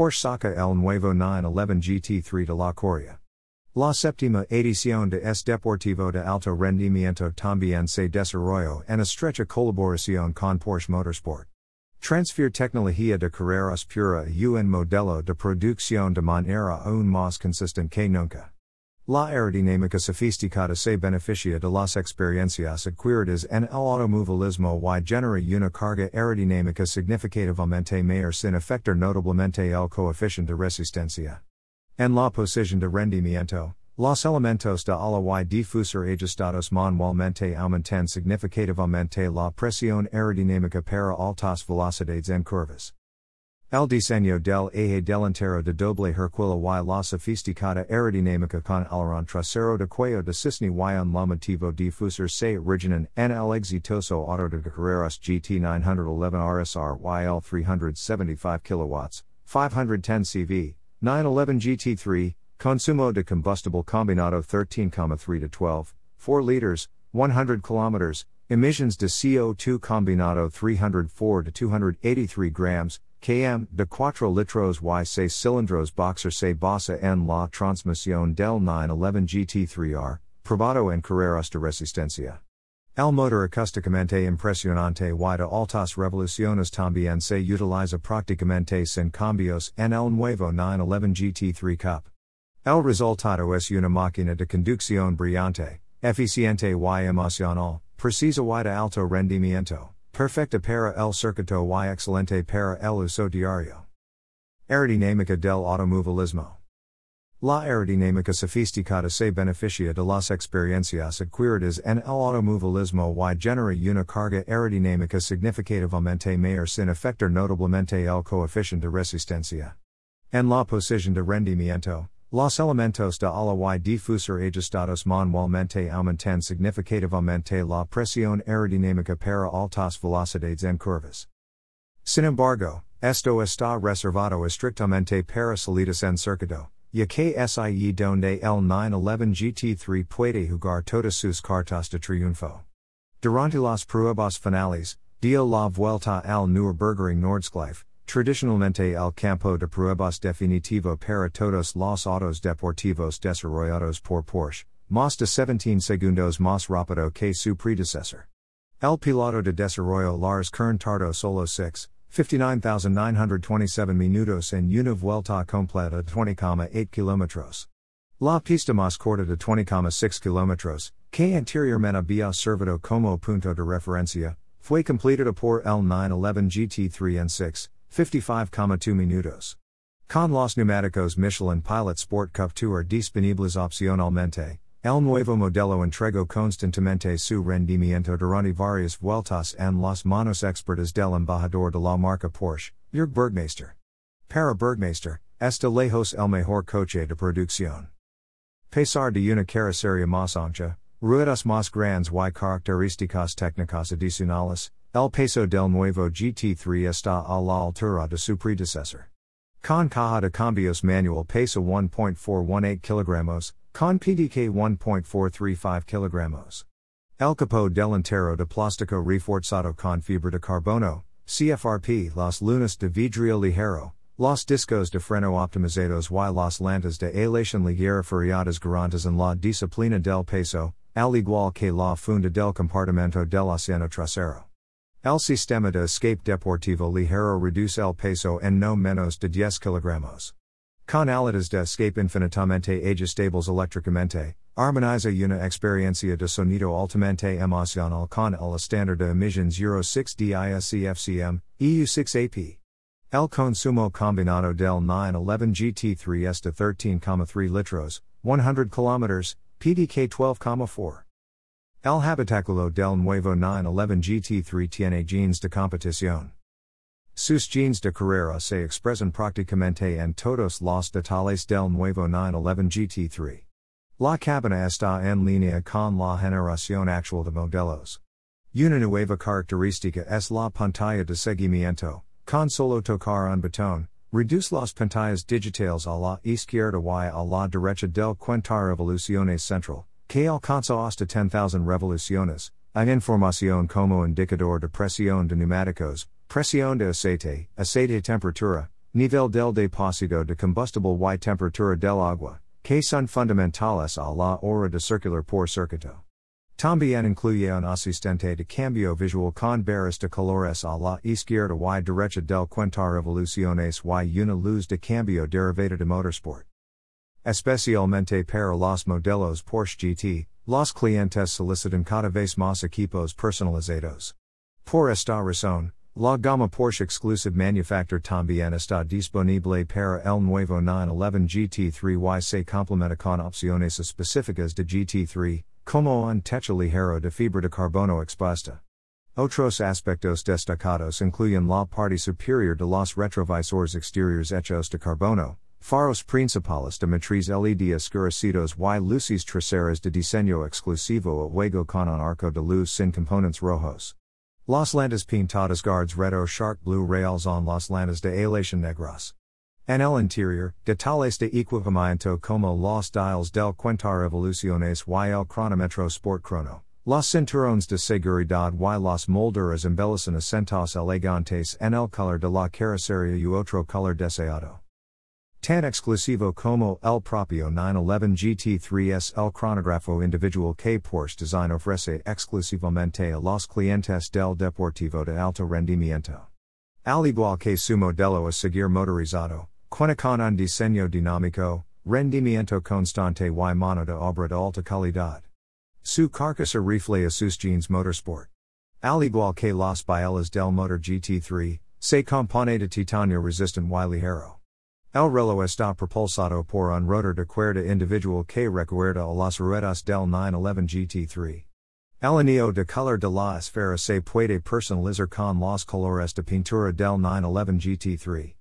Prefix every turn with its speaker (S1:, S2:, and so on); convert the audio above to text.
S1: Porsche saca el nuevo 911 GT3 de la Corea. La séptima edición de S Deportivo de alto rendimiento también se desarrolló en estrecha colaboración con Porsche Motorsport. Transfer tecnología de carreras pura y un modelo de producción de manera aún más consistent que nunca. La aerodinámica sofisticada se beneficia de las experiencias adquiridas en el automovilismo y genera una carga aerodinámica significativamente mayor sin afectar notablemente el coeficiente de resistencia. En la posición de rendimiento, los elementos de ala y difusor ajustados manualmente aumentan significativamente la presión aerodinámica para altas velocidades en curvas. El diseño del eje delantero de doble Hercule y la sofisticada aerodinámica con aileron trasero de cuello de cisne y un motivo difusor se originan en el exitoso auto de carreras GT 911 RSR YL 375 kW, 510 CV, 911 GT3, consumo de combustible combinado 13,3 to 12, 4 liters, 100 kilometers, emissions de CO2 combinado 304 to 283 grams, km de cuatro litros y seis cilindros boxer se basa en la transmisión del 911 GT3R, probado en carreras de resistencia. El motor acústicamente impresionante y de altas revoluciones también se utiliza prácticamente sin cambios en el nuevo 911 GT3 Cup. El resultado es una máquina de conducción brillante, eficiente y emocional, precisa y de alto rendimiento perfecta para el circuito y excelente para el uso diario. Aerodinámica del automovilismo. La aerodinámica sofisticada se beneficia de las experiencias adquiridas en el automovilismo y genera una carga aerodinámica significativamente mayor sin afectar notablemente el coeficiente de resistencia. En la posición de rendimiento, Los elementos de ala y difusor ajustados manualmente aumentan significativamente la presión aerodinámica para altas velocidades en curvas. Sin embargo, esto está reservado estrictamente para salidas en circuito, ya que ahí donde el 911 GT3 puede jugar todas sus cartas de triunfo. Durante las pruebas finales, dio la vuelta al Nürburgring Nordschleife, Tradicionalmente el campo de pruebas definitivo para todos los autos deportivos desarrollados por Porsche, más de 17 segundos más rápido que su predecesor. El piloto de desarrollo Lars Kern tardó solo 6, 59,927 minutos en una vuelta completa de 20,8 kilómetros. La pista más corta de 20,6 kilómetros, que anteriormente había servido como punto de referencia, fue completada por el 911 GT3 en 6, 55,2 minutos. Con los neumáticos Michelin Pilot Sport Cup 2 are disponibles opcionalmente. El nuevo modelo entregó constantemente su rendimiento durante varias vueltas en las manos expertas del embajador de la marca Porsche, Jörg Bergmeister. Para Bergmeister, este lejos el mejor coche de producción. Pesar de una carrocería más ancha, ruedas más grandes y características técnicas adicionales, El peso del nuevo GT3 está a la altura de su predecesor. Con caja de cambios manual pesa 1.418 kg, con PDK 1.435 kg. El capó delantero de plástico reforzado con fibra de carbono, CFRP Las lunas de vidrio ligero, los discos de freno optimizados y las lantas de aleación ligera feriadas garantes en la disciplina del peso, al igual que la funda del compartimento del asiento trasero. El sistema de escape deportivo ligero reduce el peso en no menos de 10 kilogramos. Con alitas de escape infinitamente ajustables eléctricamente, armoniza una experiencia de sonido altamente emocional con el estándar de emisiones Euro 6 DISCFCM, EU 6 AP. El consumo combinado del 911 GT3 es de 13,3 litros, 100 km, PDK 12,4. El habitáculo del nuevo 911 GT3 tiene jeans de competición. Sus jeans de carrera se expresan prácticamente en todos los detalles del nuevo 911 GT3. La cabina está en línea con la generación actual de modelos. Una nueva característica es la pantalla de seguimiento, con solo tocar un botón, reduce las pantallas digitales a la izquierda y a la derecha del cuentar revoluciones central que alcanza hasta 10,000 revoluciones, hay información como indicador de presión de neumáticos, presión de aceite, aceite temperatura, nivel del depósito de combustible y temperatura del agua, que son fundamentales a la hora de circular por circuito. También incluye un asistente de cambio visual con barras de colores a la izquierda y derecha del cuentar revoluciones y una luz de cambio derivada de motorsport. Especialmente para los modelos Porsche GT, los clientes solicitan cada vez más equipos personalizados. Por esta razón, la gama Porsche exclusive Manufaktur también está disponible para el nuevo 911 GT3 y se complementa con opciones específicas de GT3, como un techo ligero de fibra de carbono expuesta. Otros aspectos destacados incluyen la parte superior de los retrovisores exteriores hechos de carbono, faros principales de matriz LED oscurecidos y luces traseras de diseño exclusivo a juego con un arco de luz sin componentes rojos. Las landas pintadas guards redo shark blue rails on las landas de aleación negras. En el interior, detalles de equipamiento como los dials del cuentar evoluciones y el cronómetro sport chrono, los cinturones de seguridad y las molduras embellecen acentos elegantes en el color de la carrocería y otro color deseado. Tan exclusivo como el propio 911 GT3S el cronógrafo individual que Porsche Design ofrece exclusivamente a los clientes del deportivo de alto rendimiento. Al igual que su modelo a seguir motorizado, Cuenta con un diseño dinámico, rendimiento constante y mano de obra de alta calidad. Su carcasa rifle a sus jeans motorsport. Al igual que las bielas del motor GT3, se compone de titanio resistant y ligero. El reloj está propulsado por un rotor de cuerda individual que recuerda a las ruedas del 911 GT3. El anillo de color de la esfera se puede personalizar con los colores de pintura del 911 GT3.